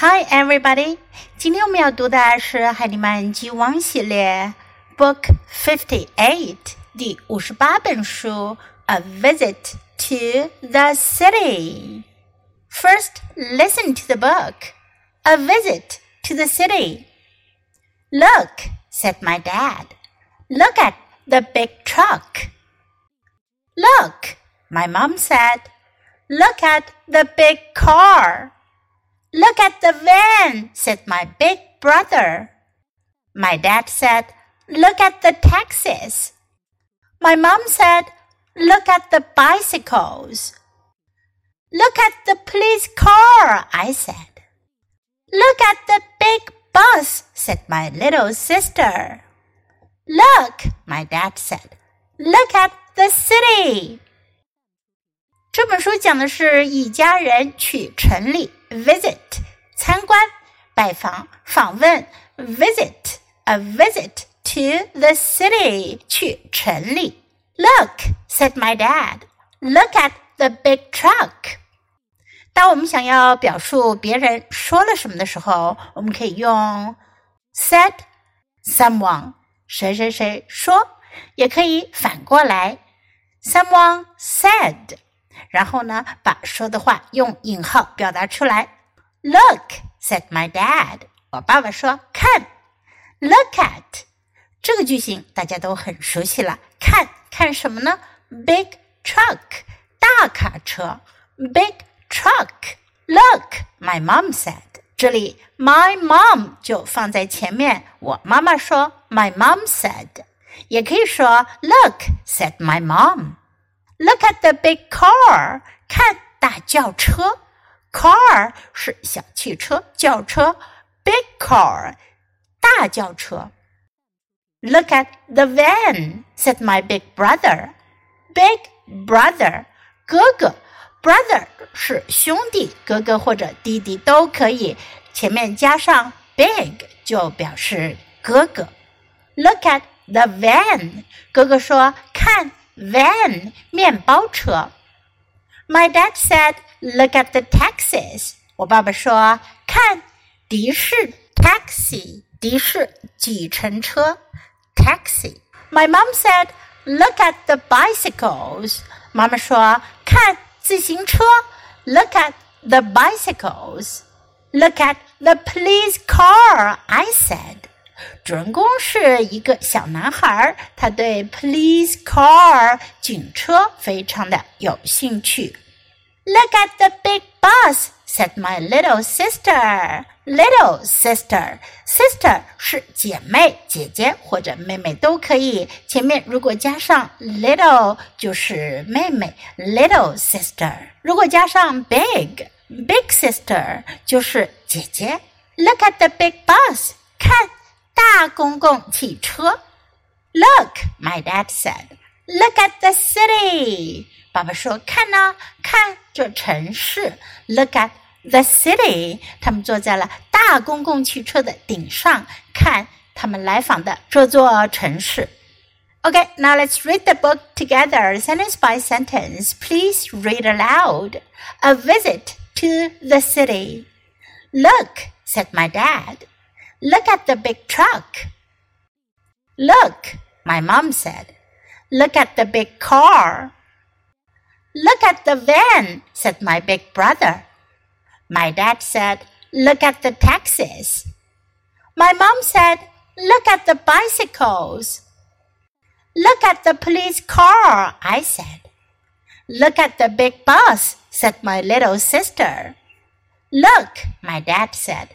Hi, everybody！今天我们要读的是《海尼曼 G1》系列 Book Fifty Eight 第五十八本书《A Visit to the City》。First, listen to the book. A visit to the city. Look, said my dad. Look at the big truck. Look, my mom said. Look at the big car. Look at the van, said my big brother. My dad said, Look at the taxis. My mom said, Look at the bicycles. Look at the police car, I said. Look at the big bus, said my little sister. Look, my dad said. Look at the city. 这本书讲的是一家人去城里 visit 参观、拜访、访问 visit a visit to the city 去城里。Look, said my dad. Look at the big truck. 当我们想要表述别人说了什么的时候，我们可以用 said someone 谁谁谁说，也可以反过来 someone said。 然后呢，把说的话用引号表达出来。Look, said my dad。我爸爸说：“看。” Look at 这个句型大家都很熟悉了。看看什么呢？Big truck，大卡车。Big truck。Look, my mom said。这里 my mom 就放在前面。我妈妈说：“My mom said。”也可以说：“Look, said my mom。” Look at the big car，看大轿车。Car 是小汽车、轿车，big car 大轿车。Look at the van，said my big brother。Big brother 哥哥，brother 是兄弟，哥哥或者弟弟都可以，前面加上 big 就表示哥哥。Look at the van，哥哥说看。 van 面包车。My dad said, "Look at the taxis." 我爸爸说，看的士 taxi 的士计程车 taxi。My mom said, "Look at the bicycles." 妈妈说，看自行车 Look at the bicycles. Look at the police car. I said. 主人公是一个小男孩，他对 police car 警车非常的有兴趣。Look at the big bus, said my little sister. Little sister, sister 是姐妹、姐姐或者妹妹都可以。前面如果加上 little 就是妹妹，little sister。如果加上 big, big sister 就是姐姐。Look at the big bus，看。大公共汽车。Look, my dad said. Look at the city. 爸爸说：“看呢，看这城市。Look at the city。”他们坐在了大公共汽车的顶上，看他们来访的这座城市。Okay, now let's read the book together, sentence by sentence. Please read aloud. A visit to the city. Look, said my dad. Look at the big truck. Look, my mom said. Look at the big car. Look at the van, said my big brother. My dad said, Look at the taxis. My mom said, Look at the bicycles. Look at the police car, I said. Look at the big bus, said my little sister. Look, my dad said.